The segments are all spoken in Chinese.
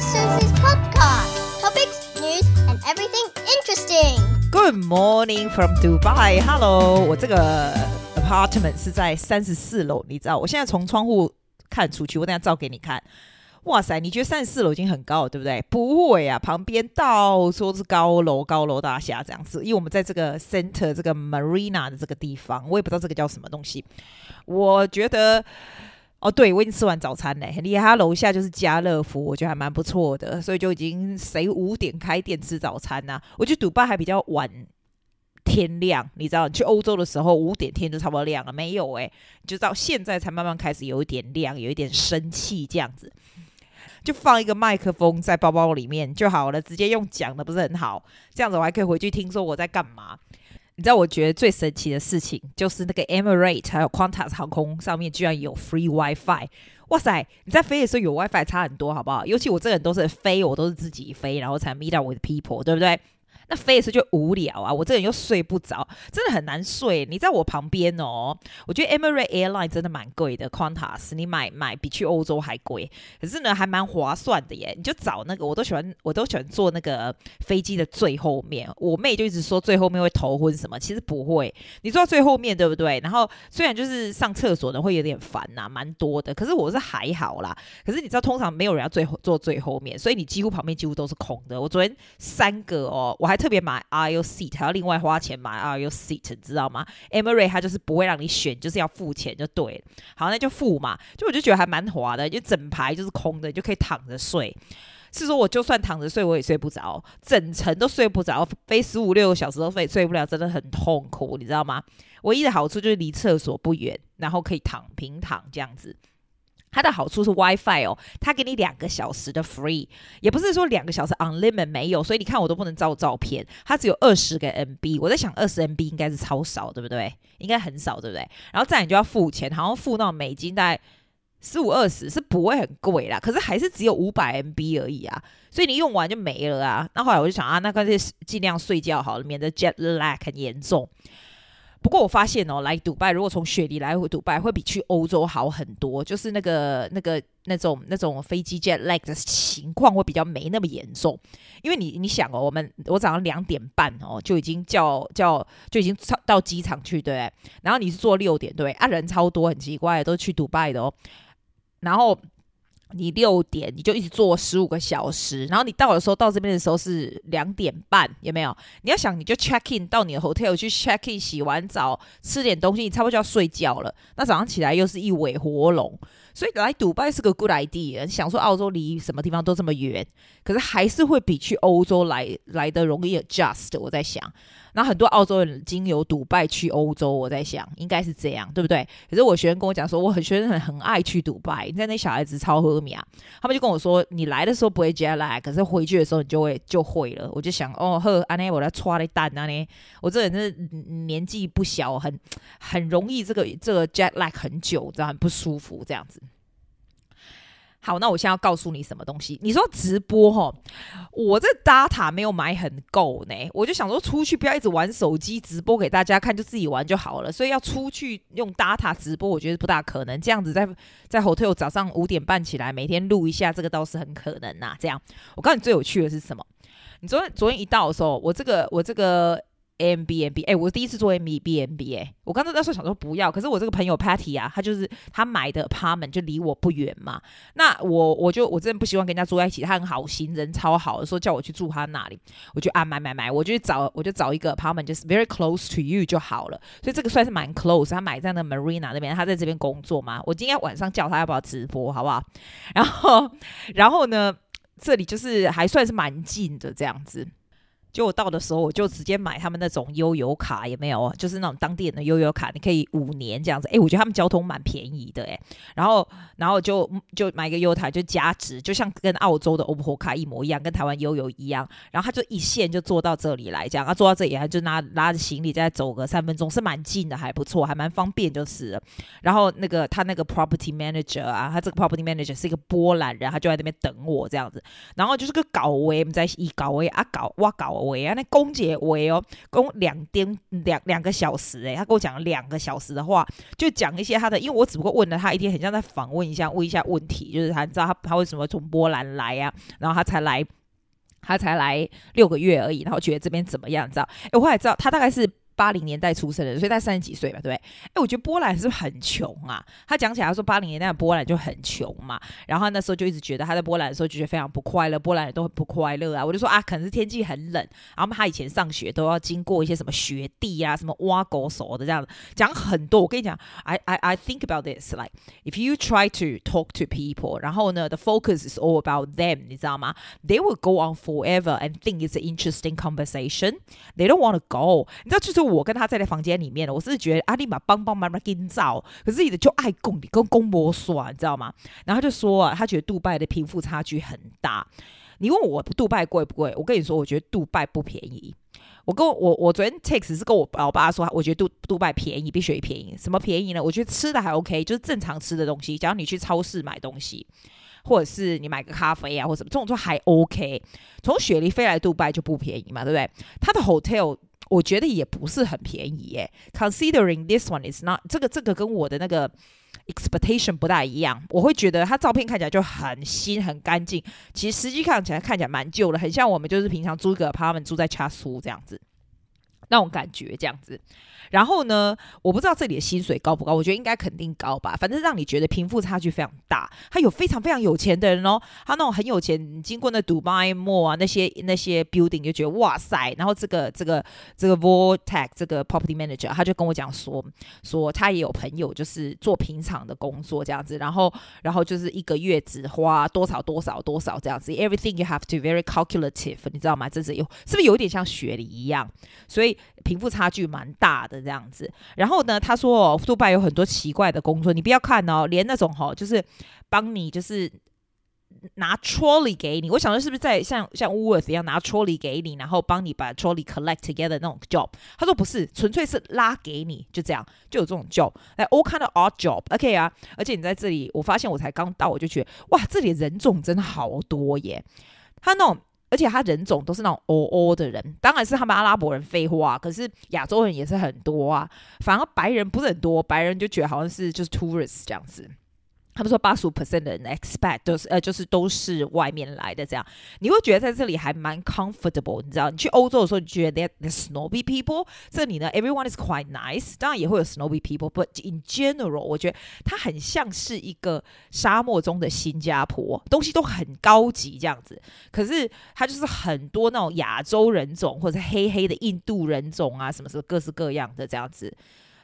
is Susie's podcast. Topics, news, and everything interesting. Good morning from Dubai. Hello，我这个 apartment 是在三十四楼，你知道？我现在从窗户看出去，我等下照给你看。哇塞，你觉得三十四楼已经很高了，对不对？不会啊，旁边到处是高楼、高楼大厦这样子。因为我们在这个 center 这个 marina 的这个地方，我也不知道这个叫什么东西。我觉得。哦，对，我已经吃完早餐嘞，很厉害。他楼下就是家乐福，我觉得还蛮不错的，所以就已经谁五点开店吃早餐呐、我觉得迪拜还比较晚天亮，你知道，去欧洲的时候五点天就差不多亮了，没有诶，就到现在才慢慢开始有一点亮，有一点生气这样子，就放一个麦克风在包包里面就好了，直接用讲的不是很好，这样子我还可以回去听说我在干嘛。你知道我觉得最神奇的事情，就是那个 Emirates 还有 Qantas 航空上面居然有 free WiFi，哇塞！你在飞的时候有 WiFi 差很多，好不好？尤其我这个人都是飞，我都是自己飞，然后才 meet up with people，对不对？那飞的时候就无聊啊，我这人又睡不着，真的很难睡。你在我旁边哦，我觉得 Emirates Airline 真的蛮贵的，Qantas 你买买比去欧洲还贵，可是呢还蛮划算的耶。你就找那个，我都喜欢，我都喜欢坐那个飞机的最后面。我妹就一直说最后面会头昏什么，其实不会。你坐到最后面对不对？然后虽然就是上厕所呢会有点烦呐、蛮多的，可是我是还好啦。可是你知道通常没有人要最后坐最后面，所以你几乎旁边几乎都是空的。我昨天三个哦，我还。特别买 aisle seat 还要另外花钱买 aisle seat，你知道吗？Emery 它就是不会让你选，就是要付钱就对了。好，那就付嘛。就我就觉得还蛮滑的，就整排就是空的，你就可以躺着睡。是说我就算躺着睡，我也睡不着，整层都睡不着，飞十五六个小时都睡睡不了，真的很痛苦，你知道吗？唯一的好处就是离厕所不远，然后可以躺平躺这样子。它的好处是 WiFi 哦，它给你两个小时的 free，也不是说两个小时 unlimited 没有，所以你看我都不能照照片，它只有二十个 MB，我在想二十 MB 应该是超少，对不对？应该很少，对不对？然后再你就要付钱，好像付那种美金大概十五二十，是不会很贵啦，可是还是只有五百 MB 而已啊，所以你用完就没了啊。那后来我就想啊，那干脆尽量睡觉好了，免得 jet lag 很严重。不过我发现哦，来迪拜如果从雪梨来回迪拜会比去欧洲好很多，就是那个那个那种那种飞机 jet lag 的情况会比较没那么严重，因为你你想哦，我们我早上两点半哦就已经叫叫就已经到机场去，对不对？然后你是坐六点，对啊，人超多，很奇怪，都去迪拜的哦，然后。你六点你就一直坐十五个小时，然后你到的时候到这边的时候是两点半，有没有？你要想你就 check in 到你的 hotel 去 check in，洗完澡吃点东西，你差不多就要睡觉了。那早上起来又是一尾活龙，所以来迪拜是个 good idea。想说澳洲离什么地方都这么远，可是还是会比去欧洲来来的容易 adjust。我在想。那很多澳洲人经由迪拜去欧洲，我在想应该是这样，对不对？可是我学生跟我讲说，我很学生很很爱去迪拜，你在那小孩子超喝米啊，他们就跟我说，你来的时候不会 jet lag，可是回去的时候你就会就会了。我就想，哦呵，安内我来抓的蛋啊呢，我这人是年纪不小，很很容易这个这个 jet lag 很久，这样很不舒服这样子。好，那我现在要告诉你什么东西？你说直播齁，我这 data 没有买很够呢，我就想说出去不要一直玩手机直播给大家看，就自己玩就好了。所以要出去用 data 直播，我觉得不大可能。这样子在在 hotel 早上五点半起来，每天录一下，这个倒是很可能呐。这样，我告诉你最有趣的是什么？你昨天昨天一到的时候，我这个我这个。M B N B，哎，我第一次做 M B N B，哎，我刚才那时候想说不要，可是我这个朋友 Patty 啊，他就是他买的 apartment 就离我不远嘛，那我我就我真的不希望跟人家住在一起，他很好心，人超好，说叫我去住他那里，我就啊买买买，我就找我就找一个 apartment 就是 very close to you 就好了，所以这个算是蛮 close，他买在那 Marina 那边，他在这边工作嘛，我今天晚上叫他要不要直播，好不好？然后然后呢，这里就是还算是蛮近的这样子。就我到的时候，我就直接买他们那种悠游卡，有没有？就是那种当地人的悠游卡，你可以五年这样子。诶，我觉得他们交通蛮便宜的，诶。然后，然后就就买个悠游卡就加值，就像跟澳洲的欧泊卡一模一样，跟台湾悠游一样。然后他就一线就坐到这里来，这样他，坐到这里，他就拿拉着行李再走个三分钟，是蛮近的，还不错，还蛮方便就是。然后那个他那个 property manager 啊，他这个 property manager 是一个波兰人，他就在那边等我这样子。然后就是个搞威，我们在一搞威啊搞哇搞。喂啊，那公姐喂哦，公两点两两个小时诶，他跟我讲了两个小时的话，就讲一些他的，因为我只不过问了他一天，很像在访问一下，问一下问题，就是他知道他他为什么从波兰来呀、啊，然后他才来，他才来六个月而已，然后觉得这边怎么样，知道？哎，我后来知道他大概是。八零年代出生的，所以他三十几岁吧，对不对？哎，我觉得波兰是不是很穷啊？他讲起来说，八零年代的波兰就很穷嘛。然后那时候就一直觉得他在波兰的时候就觉得非常不快乐，波兰人都很不快乐啊。我就说啊，可能是天气很冷。然后他以前上学都要经过一些什么雪地啊，什么挖狗手的这样子，讲很多。我跟你讲，I I I think about this like if you try to talk to people，然后呢，the focus is all about them，你知道吗？They will go on forever and think it's an interesting conversation. They don't want to go。你知道就是。我跟他在那房间里面，我是觉得阿里玛帮帮忙忙给你找，可是你的就爱供你跟公婆说，你知道吗？然后他就说啊，他觉得杜拜的贫富差距很大。你问我杜拜贵不贵？我跟你说，我觉得杜拜不便宜。我跟我我昨天 text 是跟我老爸说，我觉得杜杜拜便宜，比雪梨便宜。什么便宜呢？我觉得吃的还 OK，就是正常吃的东西。假如你去超市买东西，或者是你买个咖啡啊，或什么这种就还 OK。从雪梨飞来杜拜就不便宜嘛，对不对？他的 hotel。我觉得也不是很便宜耶，considering this one is not 这个这个跟我的那个 expectation 不大一样，我会觉得它照片看起来就很新很干净，其实实际看起来看起来蛮旧的，很像我们就是平常租个他们住在 c h a s u 这样子。那种感觉这样子，然后呢，我不知道这里的薪水高不高，我觉得应该肯定高吧。反正让你觉得贫富差距非常大。他有非常非常有钱的人哦，他那种很有钱，经过那 Dubai Mall 啊那些那些 building 就觉得哇塞。然后这个这个这个 Vortex 这个 property manager 他就跟我讲说说他也有朋友就是做平常的工作这样子，然后然后就是一个月只花多少多少多少这样子，everything you have to very calculative，你知道吗？这是有是不是有点像雪梨一样？所以。贫富差距蛮大的这样子，然后呢，他说哦，杜拜有很多奇怪的工作，你不要看哦，连那种哈、哦，就是帮你就是拿 trolley 给你，我想说是不是在像像 Worth 一样拿 trolley 给你，然后帮你把 trolley collect together 那种 job？他说不是，纯粹是拉给你，就这样，就有这种 job，来 all kind of odd job，OK、啊，而且你在这里，我发现我才刚到，我就觉得哇，这里人种真的好多耶，他那种。而且他人种都是那种欧欧的人，当然是他们阿拉伯人废话，可是亚洲人也是很多啊，反而白人不是很多，白人就觉得好像是就是 tourists 这样子。他们说八十五 percent 的人 expect 都是呃，就是都是外面来的这样，你会觉得在这里还蛮 comfortable，你知道？你去欧洲的时候，你觉得 the snobby people，这里呢，everyone is quite nice，当然也会有 snobby people，but in general，我觉得它很像是一个沙漠中的新加坡，东西都很高级这样子。可是它就是很多那种亚洲人种或者黑黑的印度人种啊，什么什么各式各样的这样子。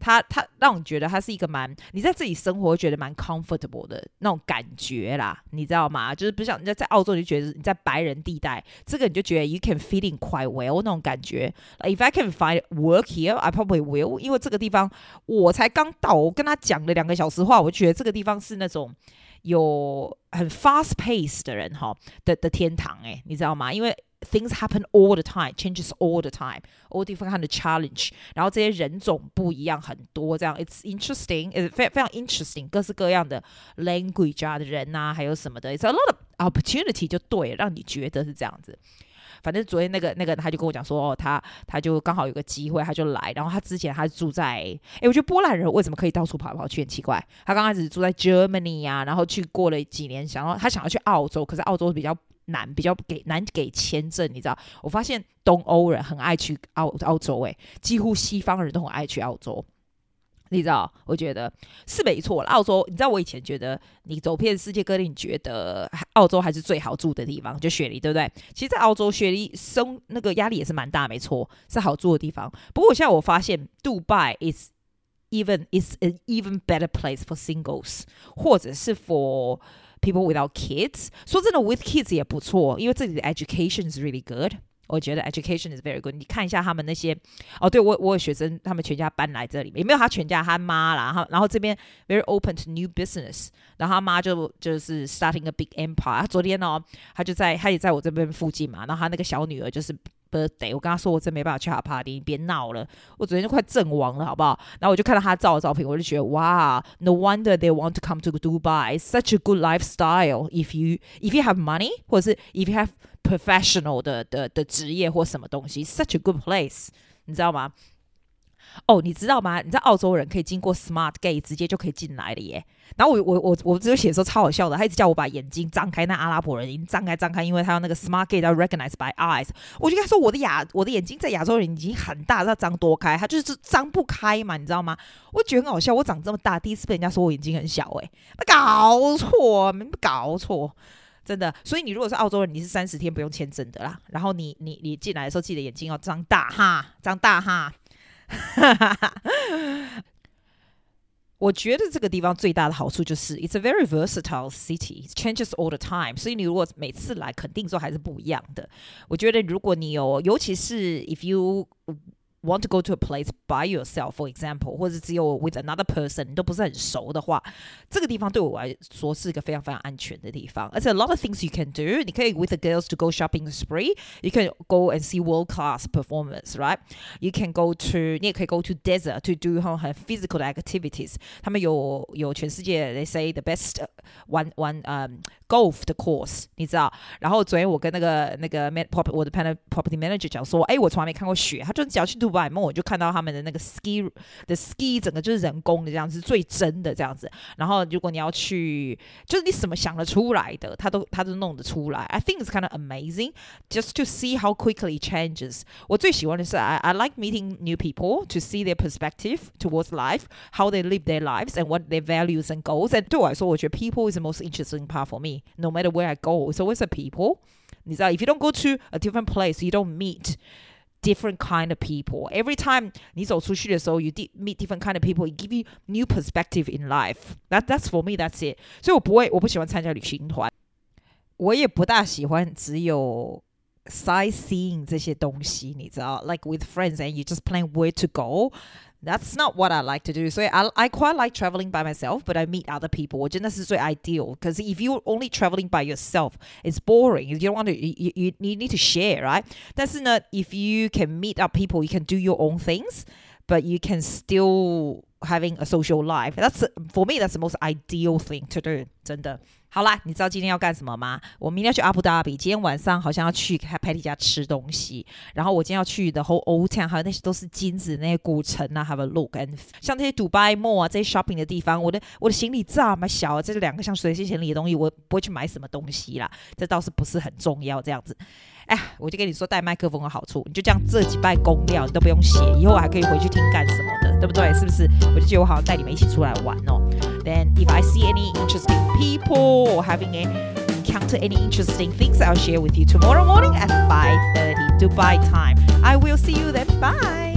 他他让你觉得他是一个蛮，你在自己生活觉得蛮 comfortable 的那种感觉啦，你知道吗？就是不像人家在澳洲你就觉得你在白人地带，这个你就觉得 you can fit in quite well 那种感觉。If I can find work here, I probably will。因为这个地方我才刚到，我跟他讲了两个小时话，我觉得这个地方是那种有很 fast pace 的人哈的的天堂诶，你知道吗？因为 Things happen all the time, changes all the time, all different kind of challenge。然后这些人种不一样很多，这样 it's interesting, it's 非非常 interesting，各式各样的 language 啊的人啊，还有什么的，it's a lot of opportunity 就对了，让你觉得是这样子。反正昨天那个那个他就跟我讲说，哦，他他就刚好有个机会，他就来。然后他之前他住在，哎，我觉得波兰人为什么可以到处跑跑去很奇怪。他刚开始住在 Germany 啊，然后去过了几年，想要他想要去澳洲，可是澳洲比较。难比较给难给签证，你知道？我发现东欧人很爱去澳澳洲，诶，几乎西方人都很爱去澳洲，你知道？我觉得是没错。澳洲，你知道我以前觉得你走遍世界各地，你觉得澳洲还是最好住的地方，就雪梨，对不对？其实，在澳洲雪梨生那个压力也是蛮大，没错，是好住的地方。不过，我现在我发现，，Dubai is even is an even better place for singles，或者是 for People without kids，说真的，with kids 也不错，因为这里的 education is really good。我觉得 education is very good。你看一下他们那些，哦，对我我有学生，他们全家搬来这里，也没有他全家，他妈啦，然后然后这边 very open to new business，然后他妈就就是 starting a big empire。昨天哦，他就在他也在我这边附近嘛，然后他那个小女儿就是。birthday，我跟他说我真没办法去他 party，你别闹了，我昨天就快阵亡了，好不好？然后我就看到他照的照片，我就觉得哇，no wonder they want to come to Dubai，such a good lifestyle。If you if you have money，或者是 if you have professional 的的的职业或什么东西，such a good place，你知道吗？哦，你知道吗？你知道澳洲人可以经过 Smart Gate 直接就可以进来了耶。然后我我我我只有写说超好笑的，他一直叫我把眼睛张开，那阿拉伯人已经张开张开，因为他要那个 Smart Gate 要 recognize by eyes。我就跟他说我的亚我的眼睛在亚洲人已经很大，要张多开，他就是张不开嘛，你知道吗？我觉得很好笑，我长这么大第一次被人家说我眼睛很小，诶，没搞错，没搞错。真的，所以你如果是澳洲人，你是三十天不用签证的啦。然后你你你进来的时候，记得眼睛要张大哈，张大哈。我觉得这个地方最大的好处就是，it's a very versatile city, it changes all the time。所以你如果每次来，肯定说还是不一样的。我觉得如果你有，尤其是 if you Want to go to a place by yourself, for example，或者只有 with another person，你都不是很熟的话，这个地方对我来说是一个非常非常安全的地方。而且 a lot of things you can do，你可以 with the girls to go shopping spree，you can go and see world class performance，right？You can go to，你也可以 go to desert to do 很 physical 的 activities。他们有有全世界，they say the best one one um golf 的 course，你知道？然后昨天我跟那个那个 man prop 我的 property manager 讲说，哎，我从来没看过雪，他就只要去度。外梦，我就看到他们的那个 ski 的 ski 整个就是人工的这样子，最真的这样子。然后如果你要去，就是你什么想得出来的，他都他都弄得出来。I think it's kind of amazing just to see how quickly it changes。我最喜欢的是，I I like meeting new people to see their perspective towards life, how they live their lives and what their values and goals。And 对我来说，我觉得 people is the most interesting part for me. No matter where I go, it's always a people。你知道，if you don't go to a different place, you don't meet。different kind of people. Every time 你走出去的时候，you meet different kind of people. It give you new perspective in life. That that's for me. That's it. 所以我不会，我不喜欢参加旅行团，我也不大喜欢只有 sightseeing 这些东西，你知道，like with friends and you just plan where to go. That's not what I like to do. So I I quite like traveling by myself, but I meet other people. 我觉得那是最 ideal. Because if you only traveling by yourself, it's boring. You don't want to. You you you need to share, right? 但是呢，if you can meet up people, you can do your own things, But you can still having a social life. That's for me. That's the most ideal thing to do. 真的。好啦，你知道今天要干什么吗？我明天要去阿布达比，今天晚上好像要去 Paty 家吃东西。然后我今天要去的 whole Old Town，还有那些都是金子那些古城啊，have a look。and 像这些 Dubai Mall 啊，这些 shopping 的地方，我的我的行李这么小啊，这两个像随身行李的东西，我不会去买什么东西啦。这倒是不是很重要，这样子。哎，我就跟你说带麦克风的好处，你就这样这几拜公料，你都不用写，以后我还可以回去听干什么的，对不对？是不是？我就觉得我好像带你们一起出来玩哦。Then if I see any interesting people or having a encounter any interesting things, I'll share with you tomorrow morning at 5:30 Dubai time. I will see you then. Bye.